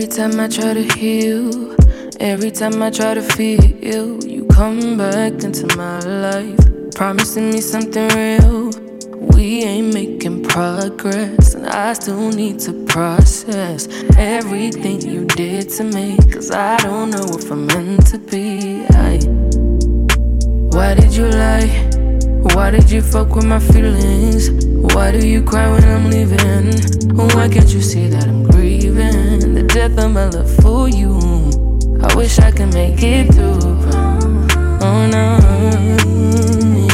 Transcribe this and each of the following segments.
Every time I try to heal, every time I try to feel, you come back into my life, promising me something real. We ain't making progress, and I still need to process everything you did to me. Cause I don't know if I'm meant to be. I, why did you lie? Why did you fuck with my feelings? Why do you cry when I'm leaving? Why can't you see that I'm death of my love for you. I wish I could make it through. Oh no,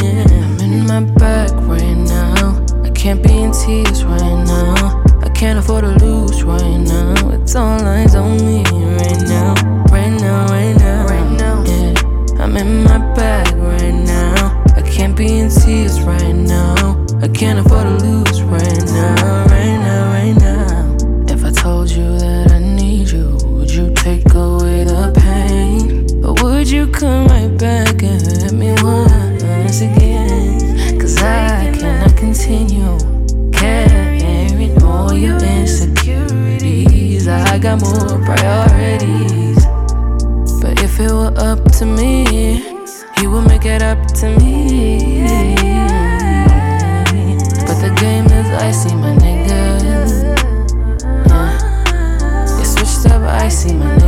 yeah. I'm in my bag right now. I can't be in tears right now. I can't afford to lose right now. It's all eyes on me right now, right now, right now, right now. Yeah, I'm in my bag right now. I can't be in tears right now. I can't afford to lose priorities. But if it were up to me, he would make it up to me. But the game is icy, my nigga. Yeah. Switched up icy, my nigga.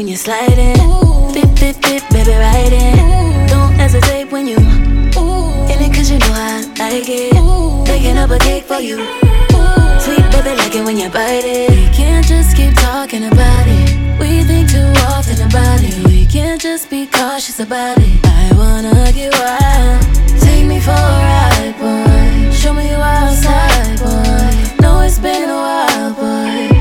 When you're sliding. Dip, dip, dip, baby, ride it. Don't hesitate when you in it cause you know I like it. Baking up a cake for you. Sweet baby, like it when you bite it. We can't just keep talking about it. We think too often about it. We can't just be cautious about it. I wanna get wild. Take me for a ride, boy. Show me you outside, boy. Know it's been a while, boy.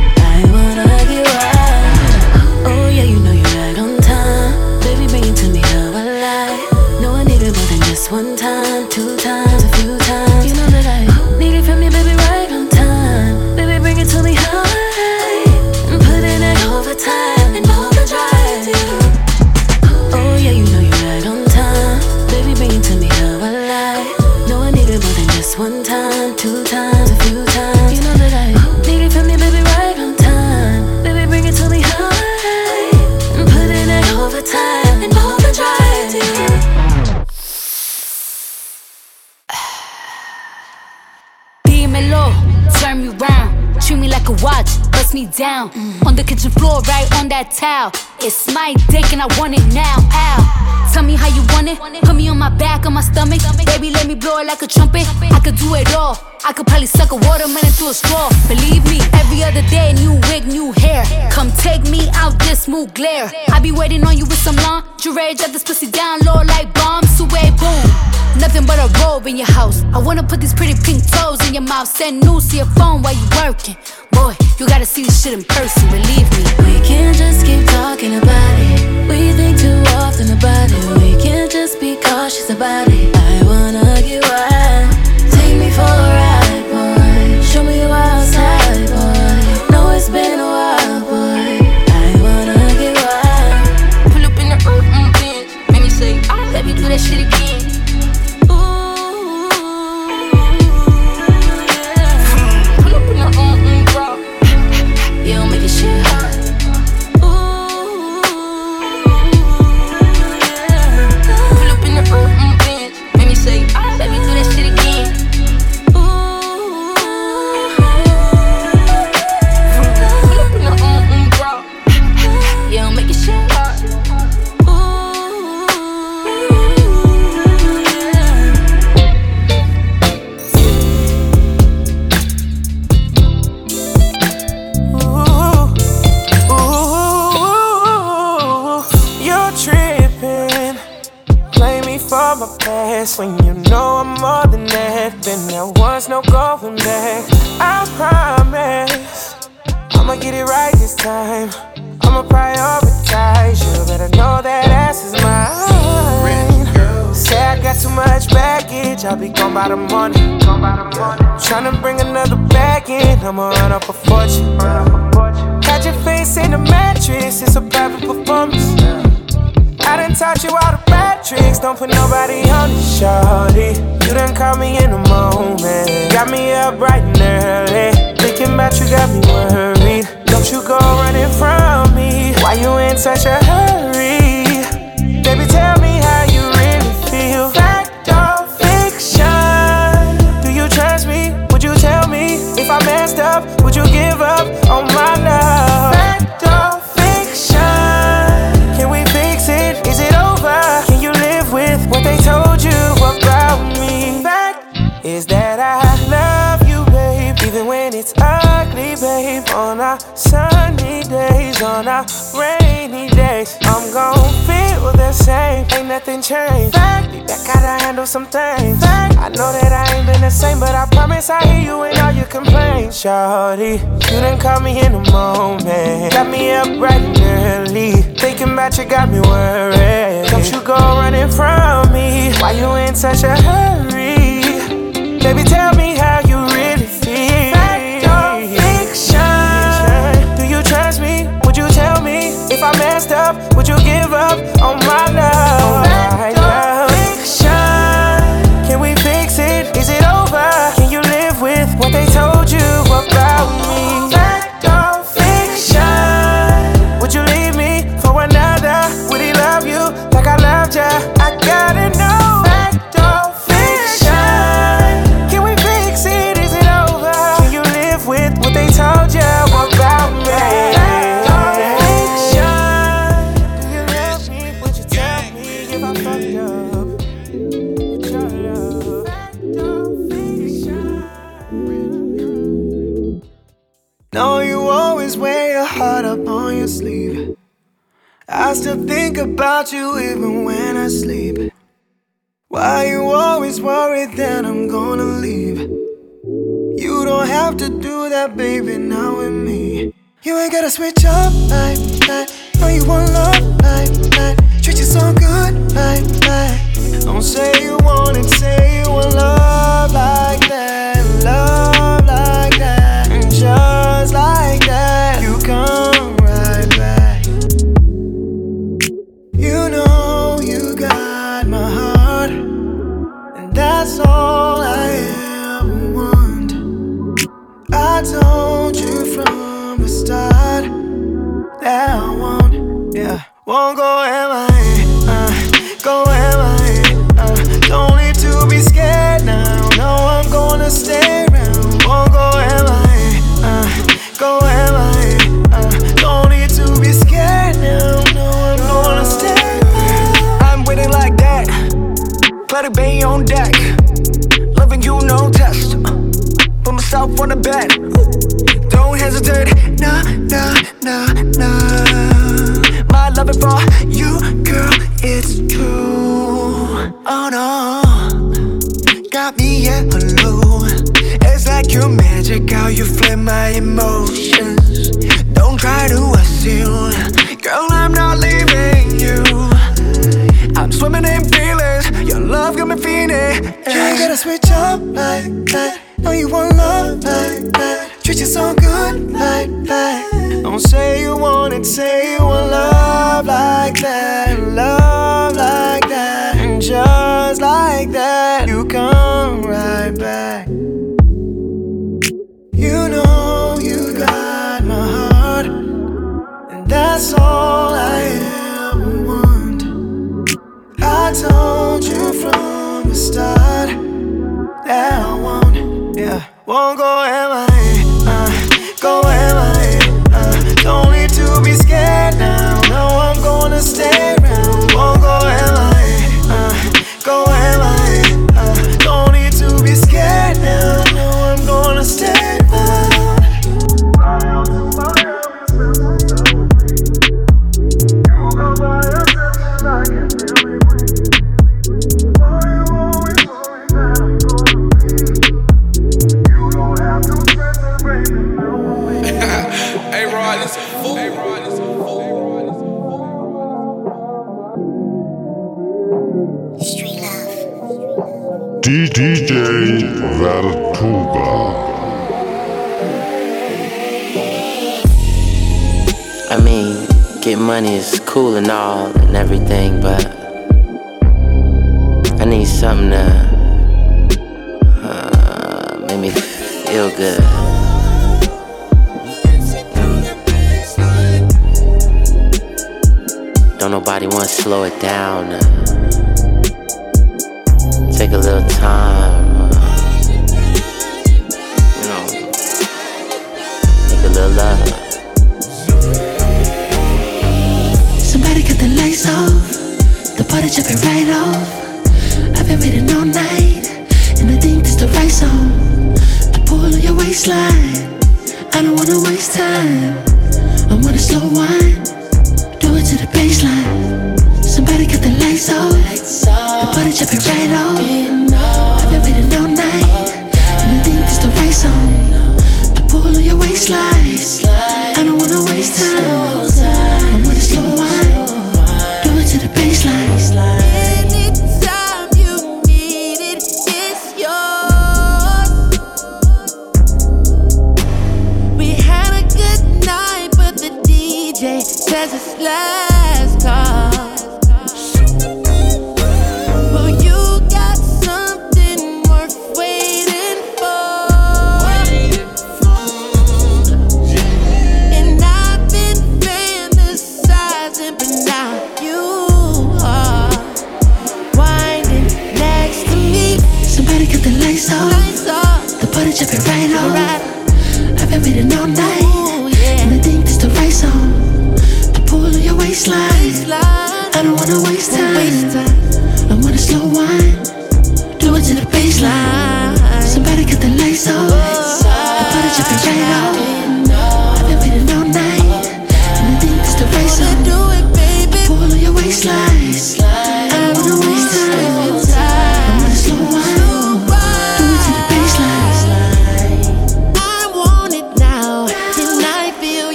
That towel. It's my dick and I want it now. Ow. Tell me how you want it. Put me on my back, on my stomach. Baby, let me blow it like a trumpet. I could do it all. I could probably suck a watermelon through a straw. Believe me, every other day, new wig, new hair. Come take me out this smooth glare. I be waiting on you with some lingerie. Drop this pussy down low like bombs. Away, boom. Nothing but a robe in your house. I wanna put these pretty pink toes in your mouth. Send news to your phone while you working. Boy, you gotta see this shit in person, believe me. We can't just keep talking about it. We think too often about it. We can't just be cautious about it. Up? Would you give up on my love? Fact or fiction? Can we fix it? Is it over? Can you live with what they told you about me. Fact is that I love you, babe, even when it's ugly, babe. On our sunny days, on our rainy days, I'm gon' feel the same. Ain't nothing changed. Fact, I gotta handle some things. Fact, I know that I ain't been the same, but I promise I hear you in all your complaints. Shorty, you done caught me in the moment. Got me up bright and early. Thinking about you got me worried. Don't you go running from me. Why you in such a hurry? Baby, tell me up on my love? About you even when I sleep. Why you always worried that I'm gonna leave? You don't have to do that, baby, now with me. You ain't gotta switch up like that. Know you want love yeah,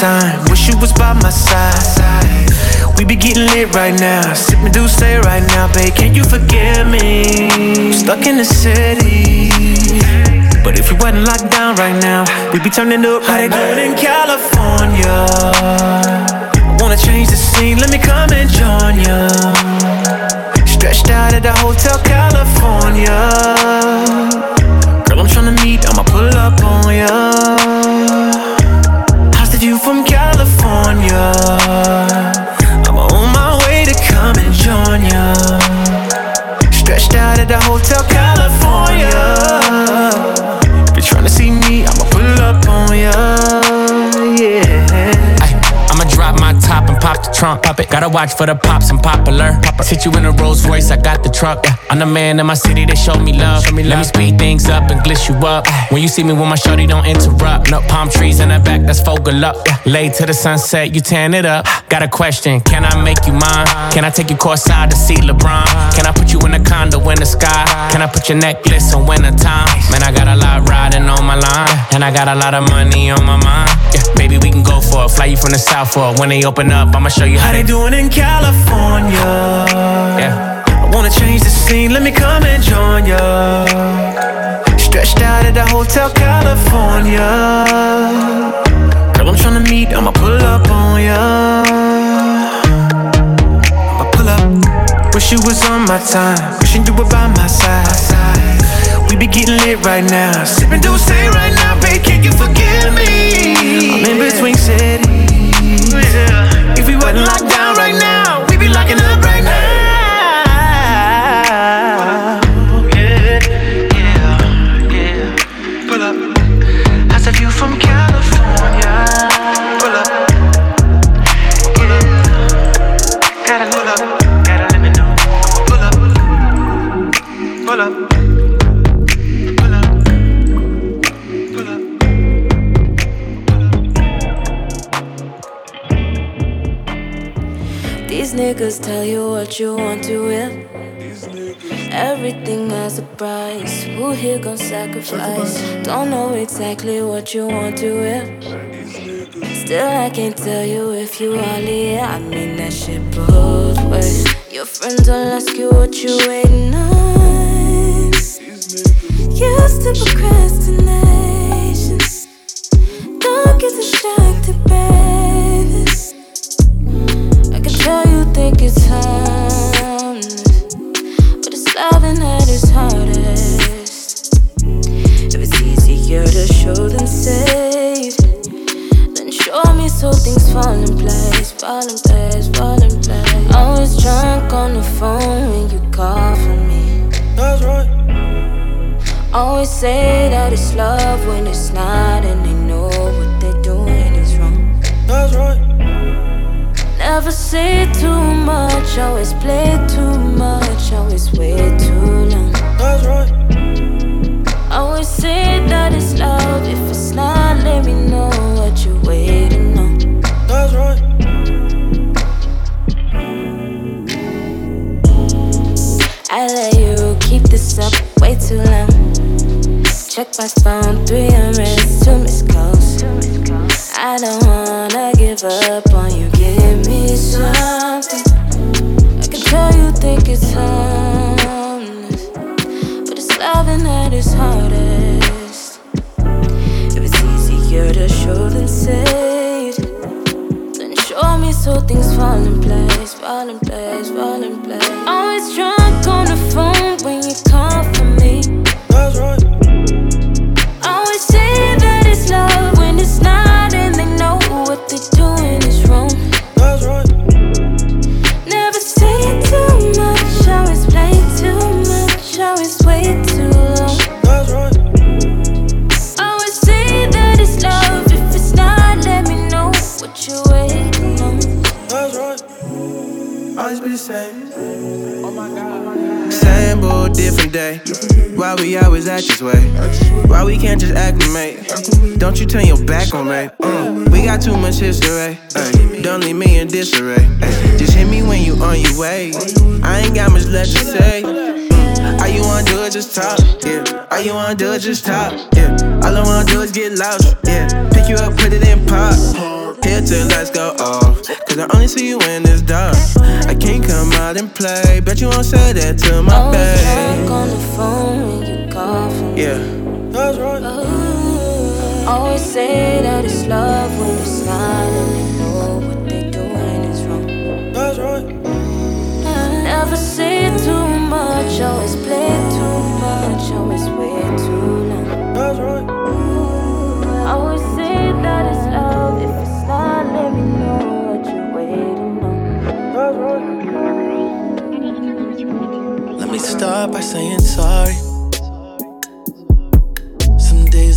time, wish you was by my side. We be getting lit right now, sipping do say right now, babe. Can you forgive me? Stuck in the city. But if you wasn't locked down right now, we'd be turning up they do in California. I wanna change the scene, let me come and join ya. Stretched out at the Hotel California. Girl, I'm tryna meet, I'ma pull up on ya. I'm on my way to come and join ya. Stretched out at the Hotel California. Pop the trunk. Pop it. Gotta watch for the pops and popular. Pop Sit you in a Rolls Royce, I got the truck. Yeah. I'm the man in my city, they show me love. Let me speed things up and glitch you up. When you see me with my shorty, don't interrupt. No palm trees in the back, that's focal up. Yeah. Late to the sunset, you tan it up. Got a question, can I make you mine? Can I take you courtside to see LeBron? Can I put you in a condo in the sky? Can I put your necklace on winter time? Man, I got a lot riding on my line, and I got a lot of money on my mind. Yeah, baby, we can go for it. Fly you from the south for it. When they open up, I'ma show you How they doing in California? Yeah. I wanna change the scene, let me come and join ya. Stretched out at the Hotel California. Girl, I'm tryna meet, I'ma pull up on ya. I'ma pull up. Wish you was on my time, wishing you were by my side. We be getting lit right now, sipping do say right now, babe, can you forgive me? I'm in between cities. If we wasn't locked down tell you what you want to hear. Everything has a price. Who here gon' sacrifice? Don't know exactly what you want to hear. Still, I can't tell you if you are here. I mean that shit both ways. Your friends will ask you what you waiting on. Used to procrastination. Think it's harmless, but it's loving at its hardest. If it's easier to show than say, then show me so things fall in place, fall in place, fall in place. Always drunk on the phone when you call for me. That's right. Always say that it's love when it's not, and they know what they're doing is wrong. That's right. Never say too much, always play too much, always wait too long. That's right. Always say that it's love, if it's not, let me know what you're waiting on. That's right. I let you keep this up way too long. Check my phone, 3 300. Back on me. Mm. We got too much history. Ay. Don't leave me in disarray. Ay. Just hit me when you on your way. I ain't got much left to say. Mm. All you wanna do is just talk, yeah. All you wanna do is just talk, yeah. All I wanna do is get lost, yeah. Pick you up, put it in park. Here till lights go off. Cause I only see you when it's dark. I can't come out and play. Bet you won't say that to my Always babe. drunk on the phone when you call for me. Yeah. That's right. Ooh. Always say that it's love when it's not, and they know what they're doing is wrong. That's right. Never say too much, always play too much, always wait too long. That's right. Always say that it's love, if it's not, let me know what you're waiting on. That's right. Let me start by saying sorry.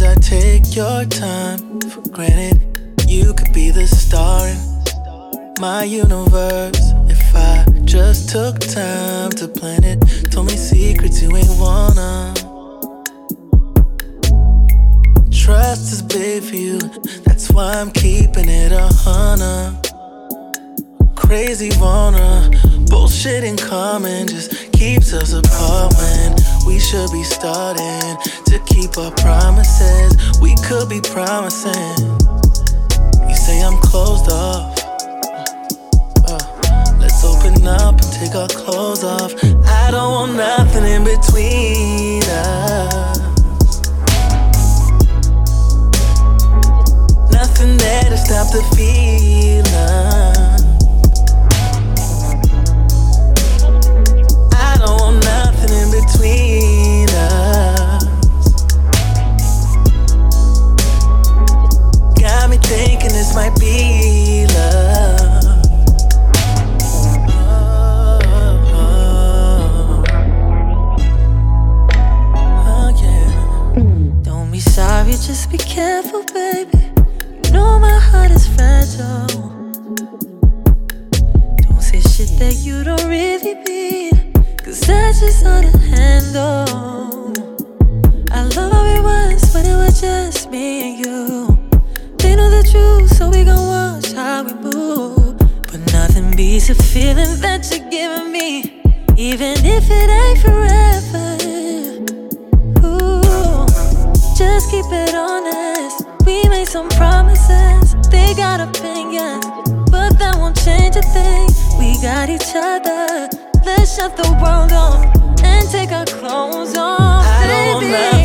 I take your time for granted. You could be the star in my universe if I just took time to plan it. Told me secrets you ain't wanna. Trust is big for you, that's why I'm keeping it a hundred crazy wanna bullshit in common just keeps us apart when we should be starting to keep our promises. We could be promising. You say i'm closed off. Uh, let's open up and take our clothes off. I don't want nothing in between us. Nothing there to stop the feeling careful, baby. You know my heart is fragile. Don't say shit that you don't really mean. Cause that's just hard to handle. I love how it once when it was just me and you. They know the truth, so we gon' watch how we move. But nothing beats a feeling that you're giving me. Even if it ain't forever. Just keep it honest. We made some promises, they got opinions, but that won't change a thing. We got each other. Let's shut the world off and take our clothes off. I baby.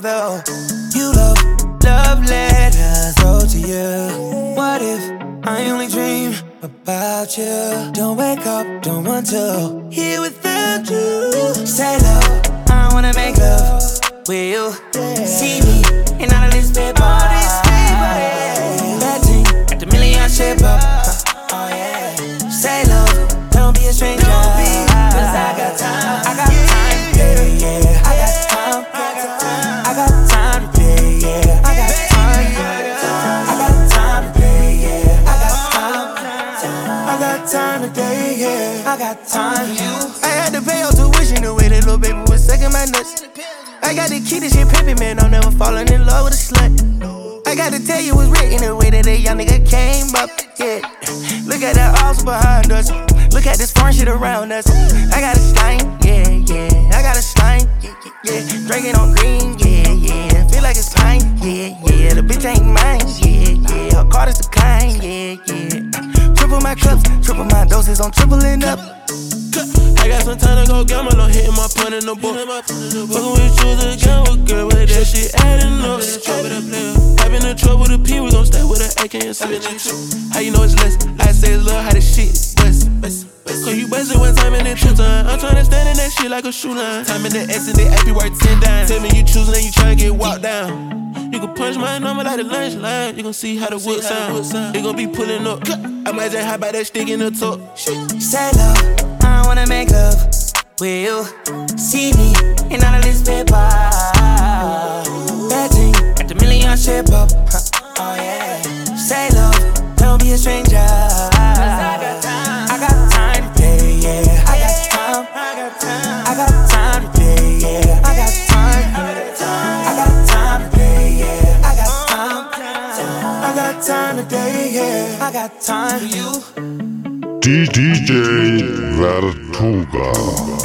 Come. You love, love letters wrote to you. What if I only dream about you? Don't wake up, don't want to. Here without you. Say love, I wanna make love with you. See me in all of this bed body. Bad thing, got the million shape up. Got time. I had to pay your tuition the way that little baby was sucking my nuts. I got the key to shit pimpin', man. I'm never falling in love with a slut. I gotta tell you what's written the way that a young nigga came up. Yeah. Look at that house behind us. Look at this foreign shit around us. I got a slime, yeah, yeah. I got a slime, yeah, yeah. Drinking on green, yeah, yeah. Feel like it's pine, yeah, yeah. The bitch ain't mine, yeah, yeah. Her card is the kind, yeah, yeah. Triple my cups, triple my doses, I'm tripling up. I got some time to go gamble, I'm hitting my point in the book. Fuckin' with you the gamble, girl, but that shit adding up. I've been in trouble with a P, we gon' stay with an AK and switch. How you know it's less? I say it's love, how the shit bust, Cause you bustin' one time and then two time. I'm tryna stand in that shit like a shoe line. Time in the X and the AP worth 10 dimes. Tell me you choosing and you tryna get walked down. You can punch my number like the lunch line. You gon' see how the wood sound. They gon' be pulling up. I might just hop by that stick in the top. Say love, I wanna make love with you. See me in all of this paper. Bad thing, got the million shape up. Oh yeah. Say love, don't be a stranger. I got time for you. DJ Vertuga.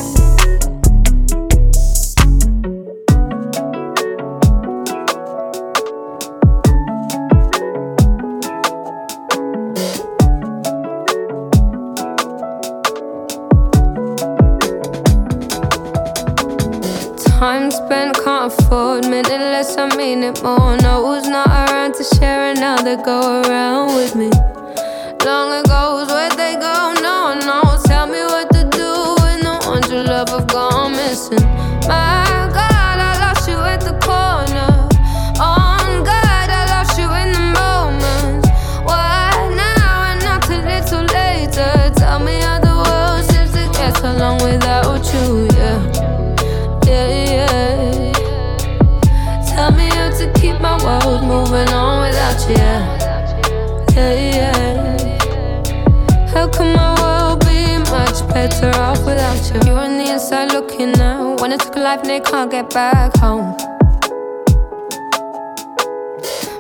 Life and they can't get back home.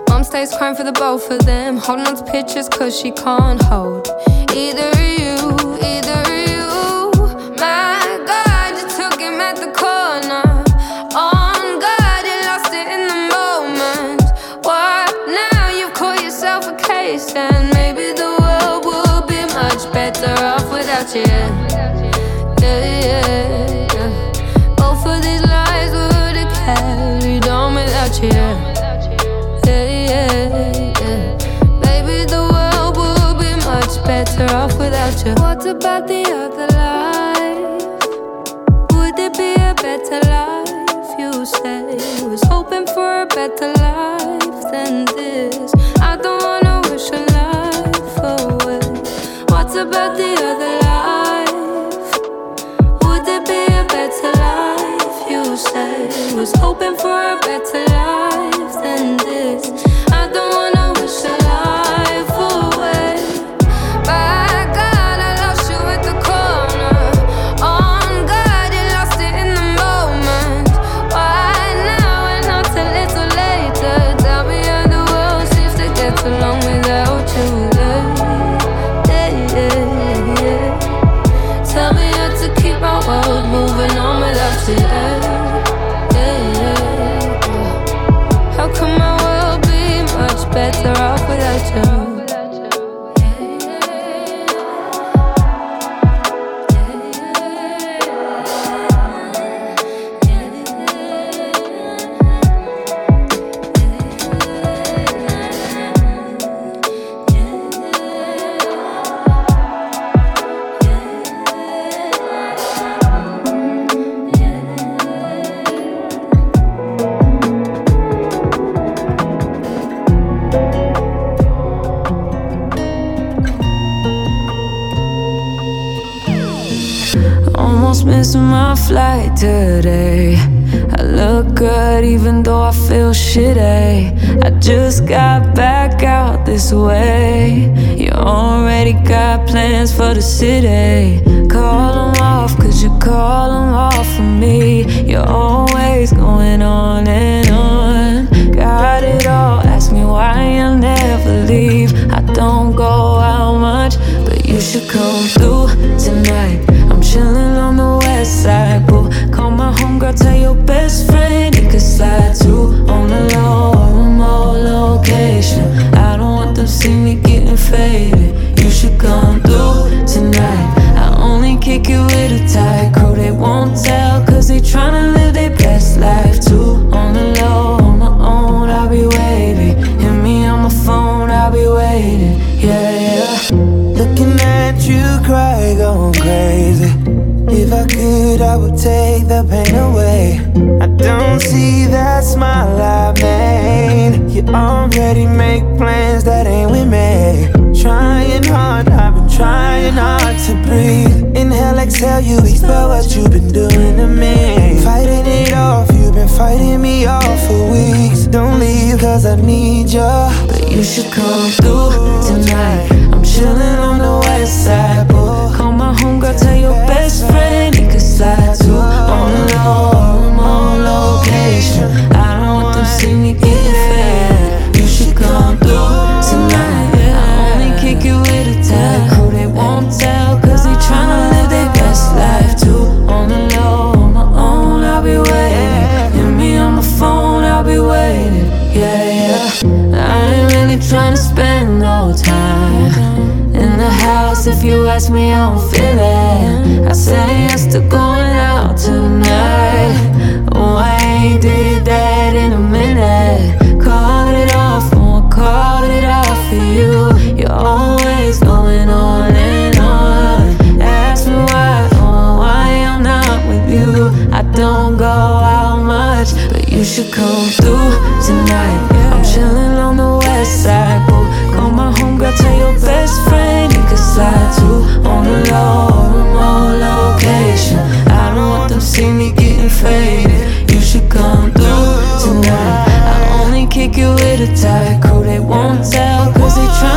Mom stays crying for the both of them. Holding on to pictures cause she can't hold. Either of you, about the other life? Would it be a better life? You say was hoping for a better life than this. I don't wanna wish a life away. What about the other life? Would it be a better life? You say was hoping for a better life I just got back out this way. You already got plans for the city. Call them off, cause you call them off for me. You're always going on and on. Got it all, ask me why I'll never leave. I don't go out much, but you should come through tonight. I'm chilling on the west side, boo. My homegirl, tell your best friend he could slide too on the low or remote location. I don't want them see me getting faded. You should come through tonight. I only kick it with a tight crew. They won't tell, cause they tryna live their best life too. On the low, on my own, I'll be waiting. Hit me on my phone, I'll be waiting. Yeah, yeah. Looking at you cry, going crazy. If I could, I would take the pain away. I don't see that smile I made. You already make plans that ain't with me. Trying hard, I've been trying hard to breathe. Inhale, exhale, you expel what you've been doing to me. Fighting it off, you've been fighting me off for weeks. Don't leave, cause I need you. But you should come through tonight. I'm chilling on the west side, boy. Call my homegirl, tell your slide too. On the low, location. If you ask me, I don't feel it. I say yes to going out tonight. Oh, I ain't did that in a minute. Call it off, won't call it off for you. You're always going on and on. Ask me why, oh, why I'm not with you. I don't go out much, but you should come through tonight. On the low, remote location. I don't want them see me getting faded. You should come through tonight. I only kick it with a tight. They won't tell, cause they tryna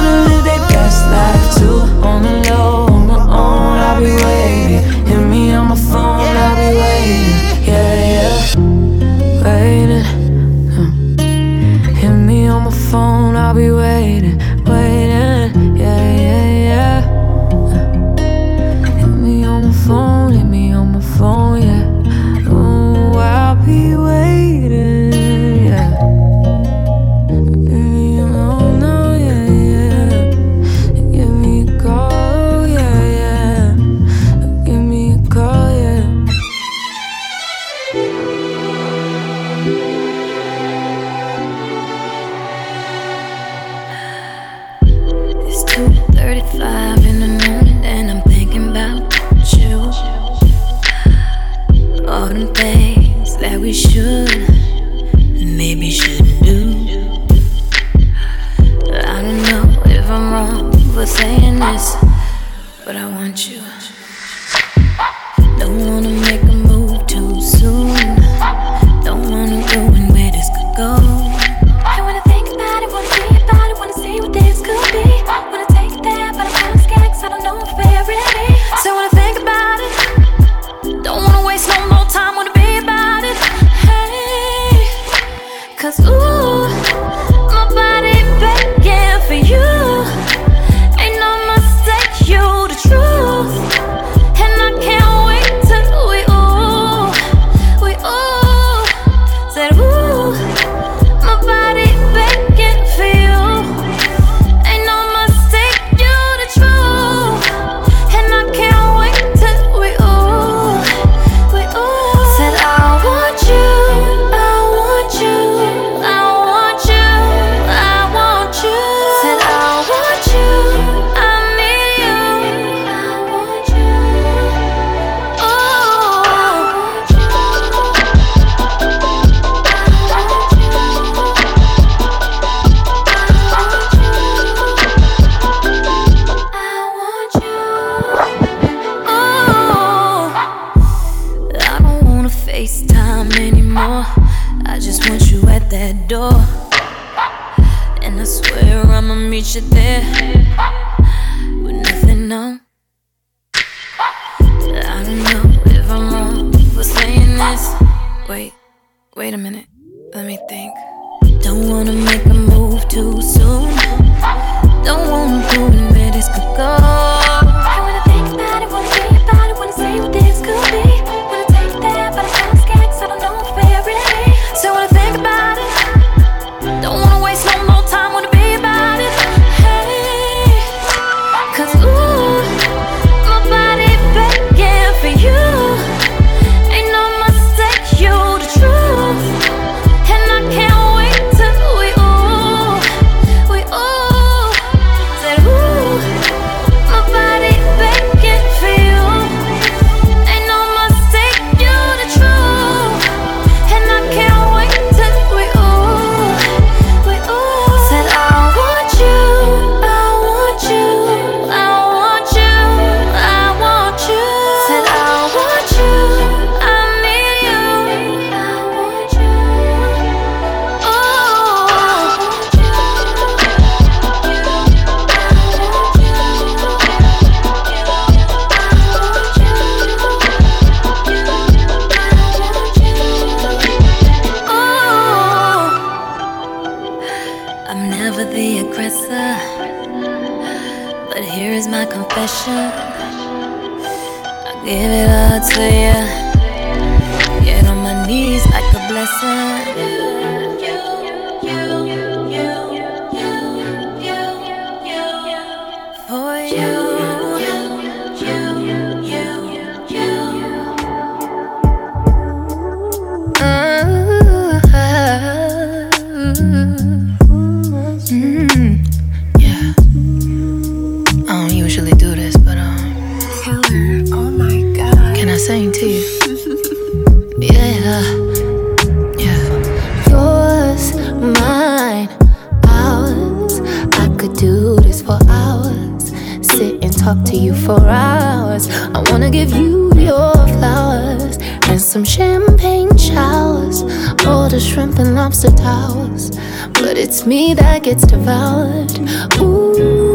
I wanna give you your flowers and some champagne showers. All the shrimp and lobster towers. But it's me that gets devoured. Ooh,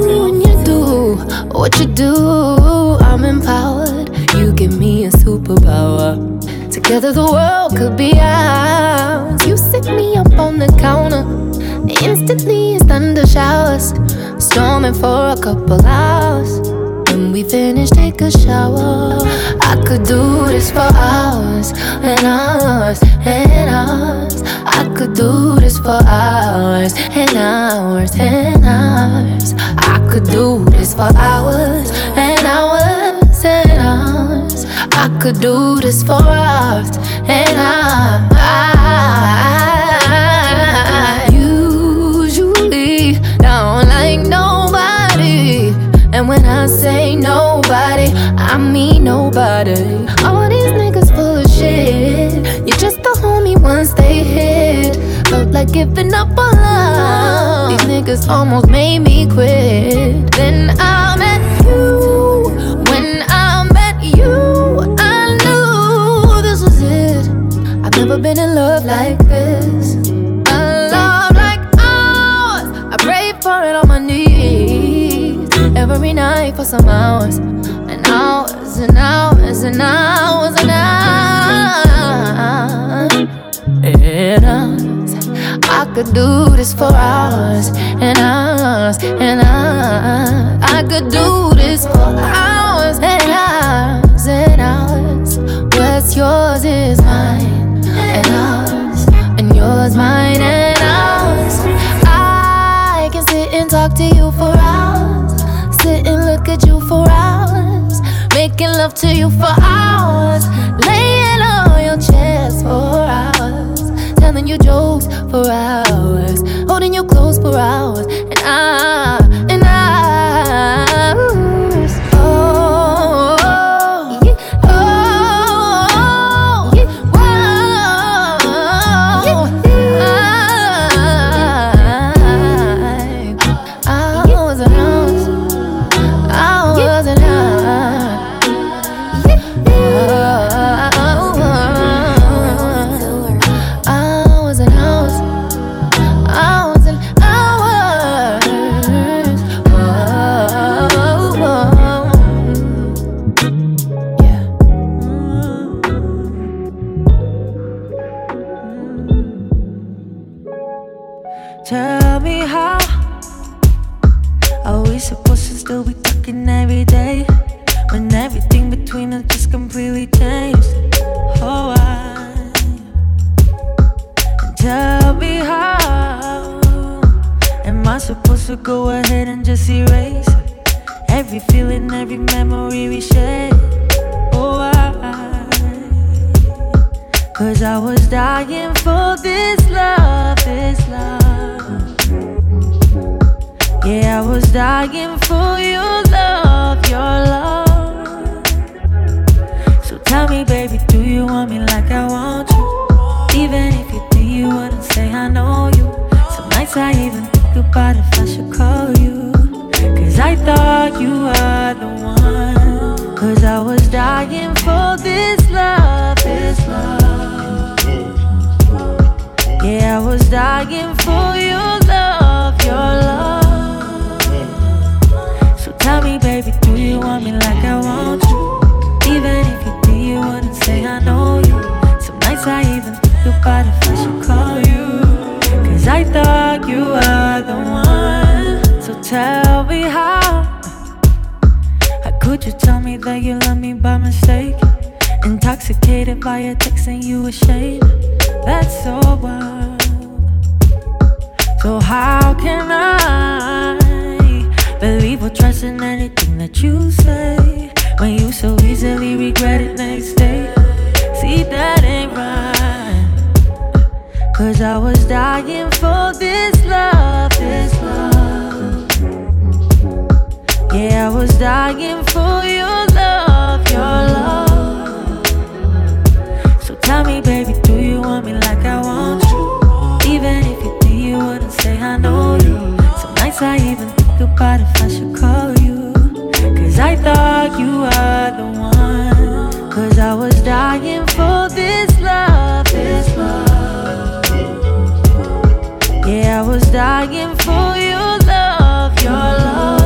when you do what you do, I'm empowered. You give me a superpower. Together the world could be ours. You set me up on the counter. Instantly it's thunder showers. Storming for a couple hours. When we finish, take a shower. I could do this for hours and hours and hours. I could do this for hours and hours and hours. I could do this for hours and hours and hours. I could do this for hours and hours. Say nobody. I mean nobody. All these niggas full of shit. You're just the homie once they hit. Felt like giving up on love. These niggas almost made me quit. Then I met you. When I met you, I knew this was it. I've never been in love like this. every night for some hours and hours and hours and hours and hours. And hours. I could do this for hours and hours and hours. I could do this for hours and hours and hours. What's yours is mine and ours. to you for hours, laying on your chest for hours, telling you jokes for hours, holding you close for hours. And I. I was dying for this love, this love. Yeah, I was dying for your love, your love. So tell me, baby, do you want me like I want you? Even if you do, you wouldn't say I know you. Some nights I even think about if I should call you. Cause I thought you were the one. So tell that you love me by mistake? Intoxicated by your text and you ashamed. That's so wild. So how can I? believe or trust in anything that you say when you so easily regret it next day. See, that ain't right. Cause I was dying for this love, this Yeah, I was dying for your love, your love. So tell me, baby, do you want me like I want you? Even if you do, you wouldn't say I know you. Some nights I even think about if I should call you. Cause I thought you were the one. Cause I was dying for this love, this love. Yeah, I was dying for your love, your love.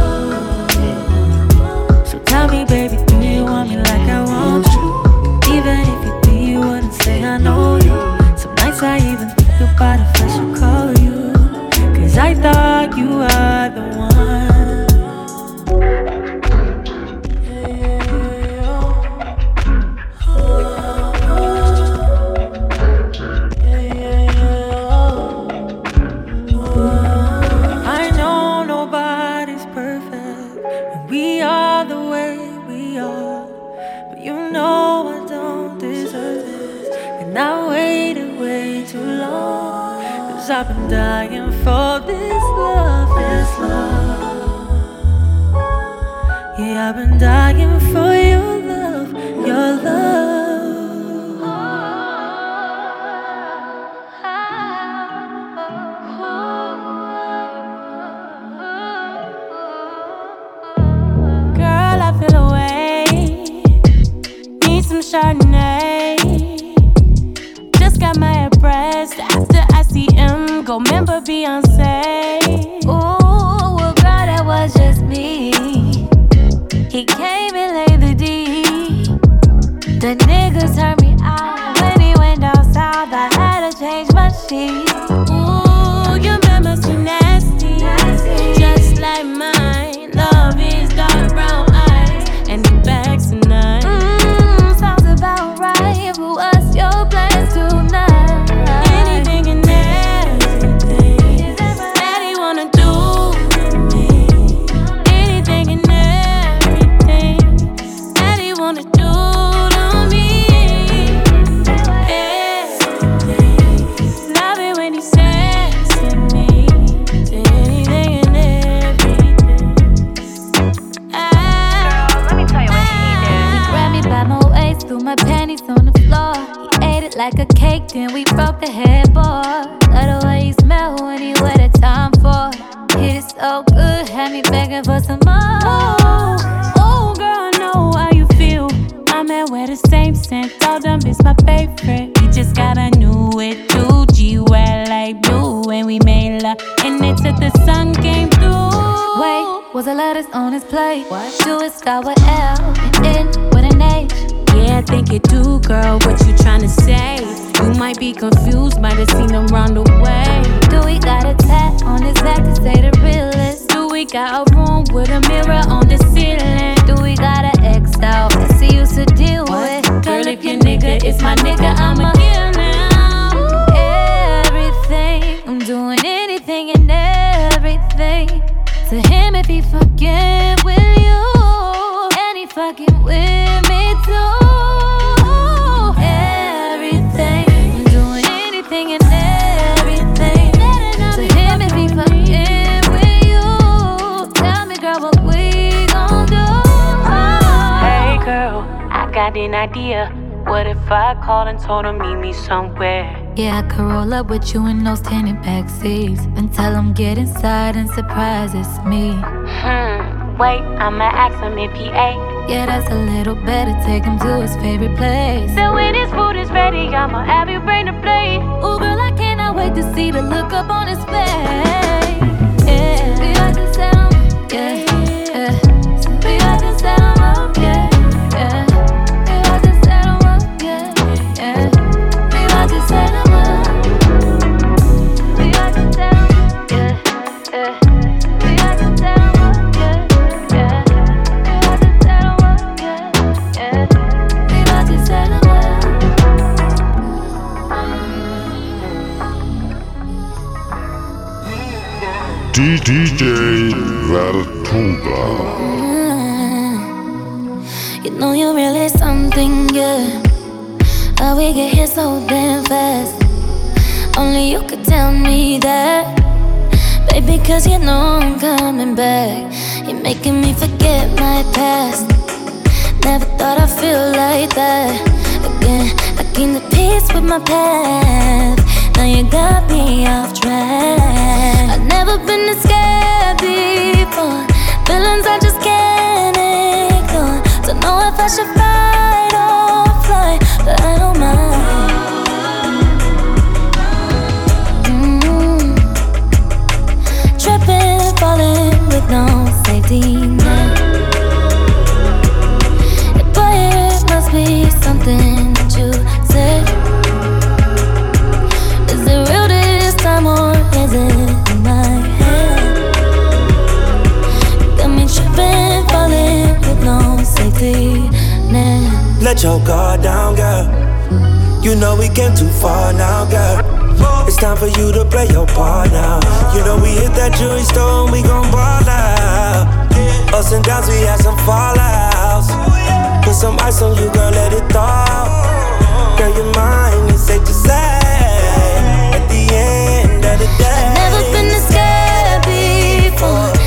Me, baby, do you want me like I want you? Even if you do, you wouldn't say I know you. Some nights I even think about if I call you. Cause I thought you were the one. Yeah, I could roll up with you in those tinted back seats and tell him get inside and surprise it's me. Hmm, wait, I'ma ask him if he ate. Yeah, that's a little better. Take him to his favorite place. So when his food is ready, I'ma have you bring the plate. Ooh, girl, I cannot wait to see the look up on his face. Yeah, we got to set him. Yeah, yeah. DJ Vertuga. Mm. You know you're really something good. How we get here so damn fast. Only you could tell me that. Baby, cause you know I'm coming back. You're making me forget my past. Never thought I'd feel like that. Again, I came to peace with my path. Now you got me off track. I've never been this before. Feelings I just can't ignore. Don't know if I should fight or fly, but I don't mind. Mm. Tripping, falling with no safety net. Let your guard down, girl. You know we came too far now, girl. It's time for you to play your part now. You know we hit that jewelry store and we gon' ball out. Ups and downs, we had some fallouts. Put some ice on you, girl, let it thaw. Girl, you're mine, it's safe to say. At the end of the day, I've Never been this scared before.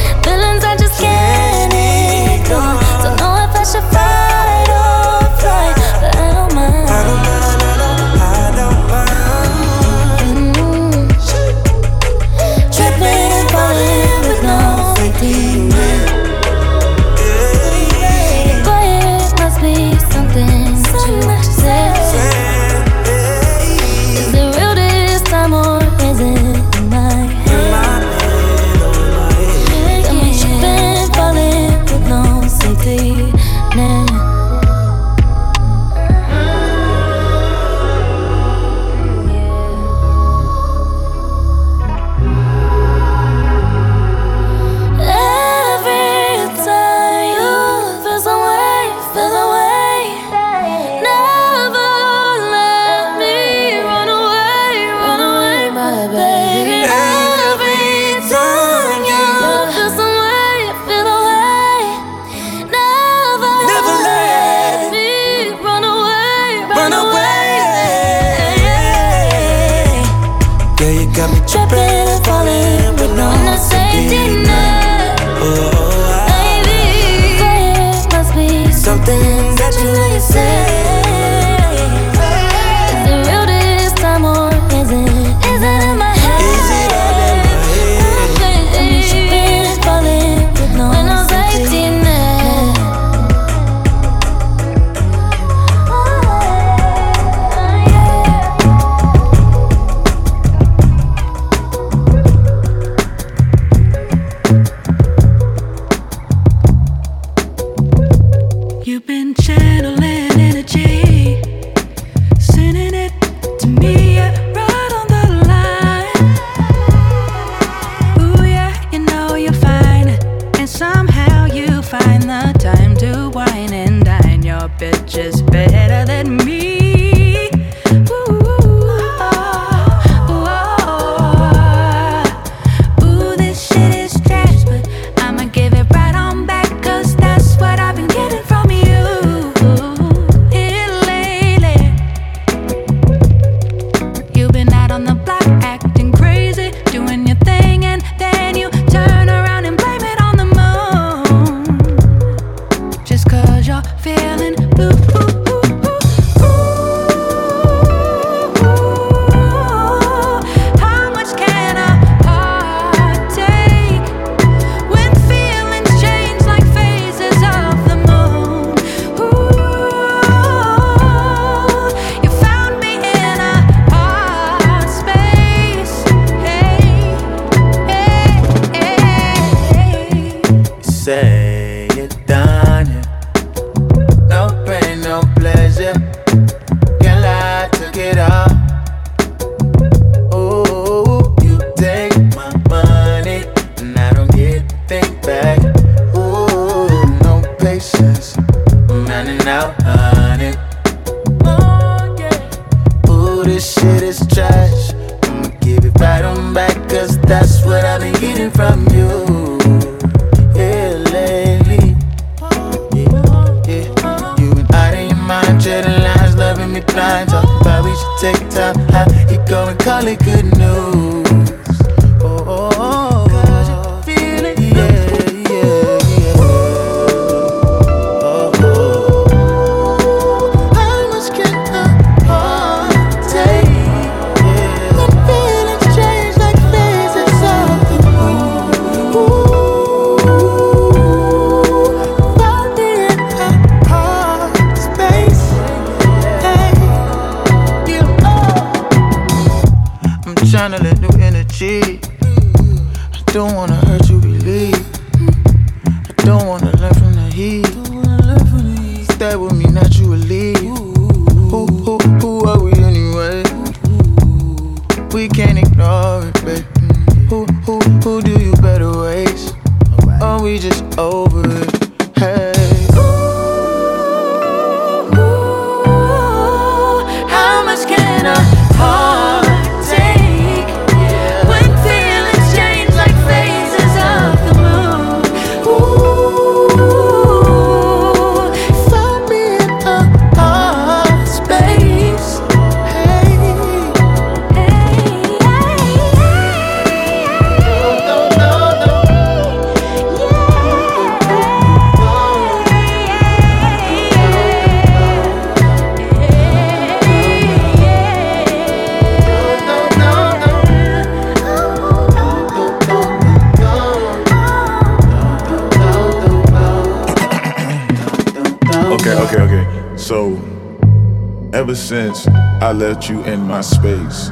I left you in my space,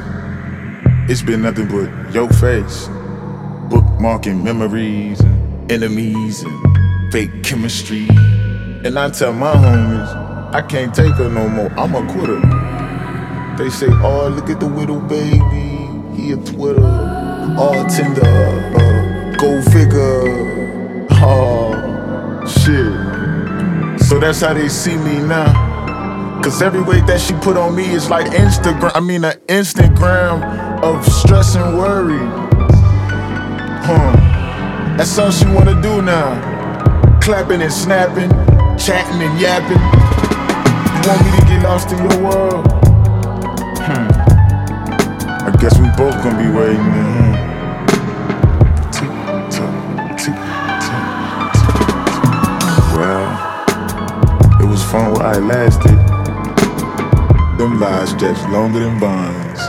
it's been nothing but your face. Bookmarking memories and enemies and fake chemistry. And I tell my homies, I can't take her no more. I'm a quitter. They say, oh, look at the widow baby. He a Twitter. All tender. Uh, go figure. Oh, shit. So that's how they see me now. Cause every weight that she put on me is like Instagram. I mean, an Instagram of stress and worry. Huh. That's all she wanna do now. Clapping and snapping, chatting and yapping. You want me to get lost in your world? Hmm. I guess we both gonna be waiting. Tock. Well. It was fun while I lasted. Them lies stretch longer than bonds.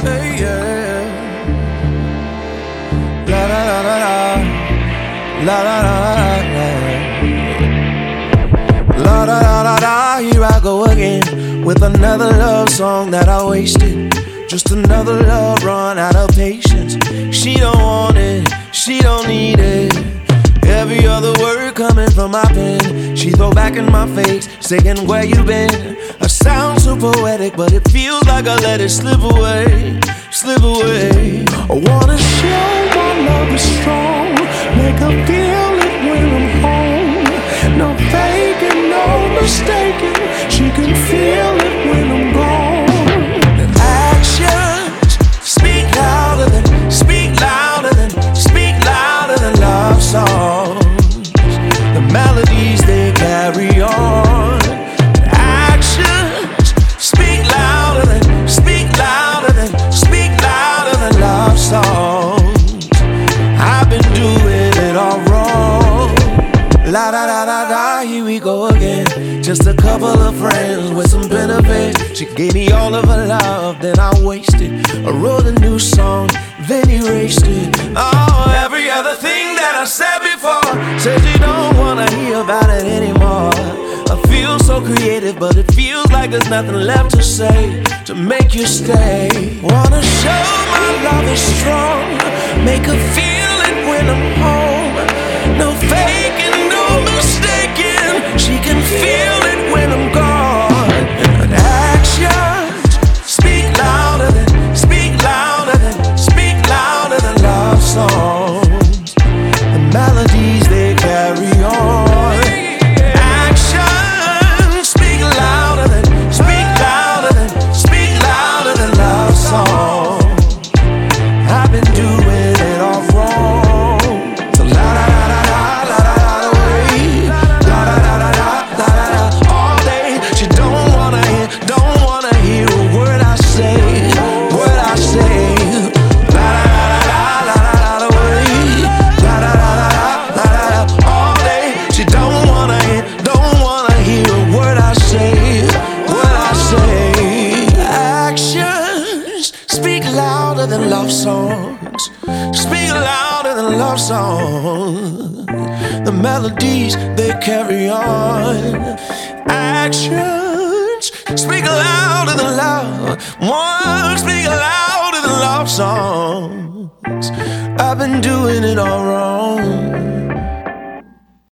Hey, yeah. La la la la la. La la la la la. La la la la la. Here I go again with another love song that I wasted. Just another love run out of patience. She don't want it. She don't need it. Every other word coming from my pen, she throw back in my face, saying where you been. I sound so poetic, but it feels like I let it slip away, slip away. I wanna show my love is strong, make her feel it when I'm home. No faking, no mistaking, she can feel it She gave me all of her love, then I wasted. I wrote a new song, then erased it. Oh, every other thing that I said before says you don't wanna hear about it anymore. I feel so creative, but it feels like there's nothing left to say to make you stay. Wanna show my love is strong, make her feel it when I'm home. No faking, no mistaking. She can feel melodies they carry on. Actions speak louder than love. Words speak louder than love songs. I've been doing it all wrong.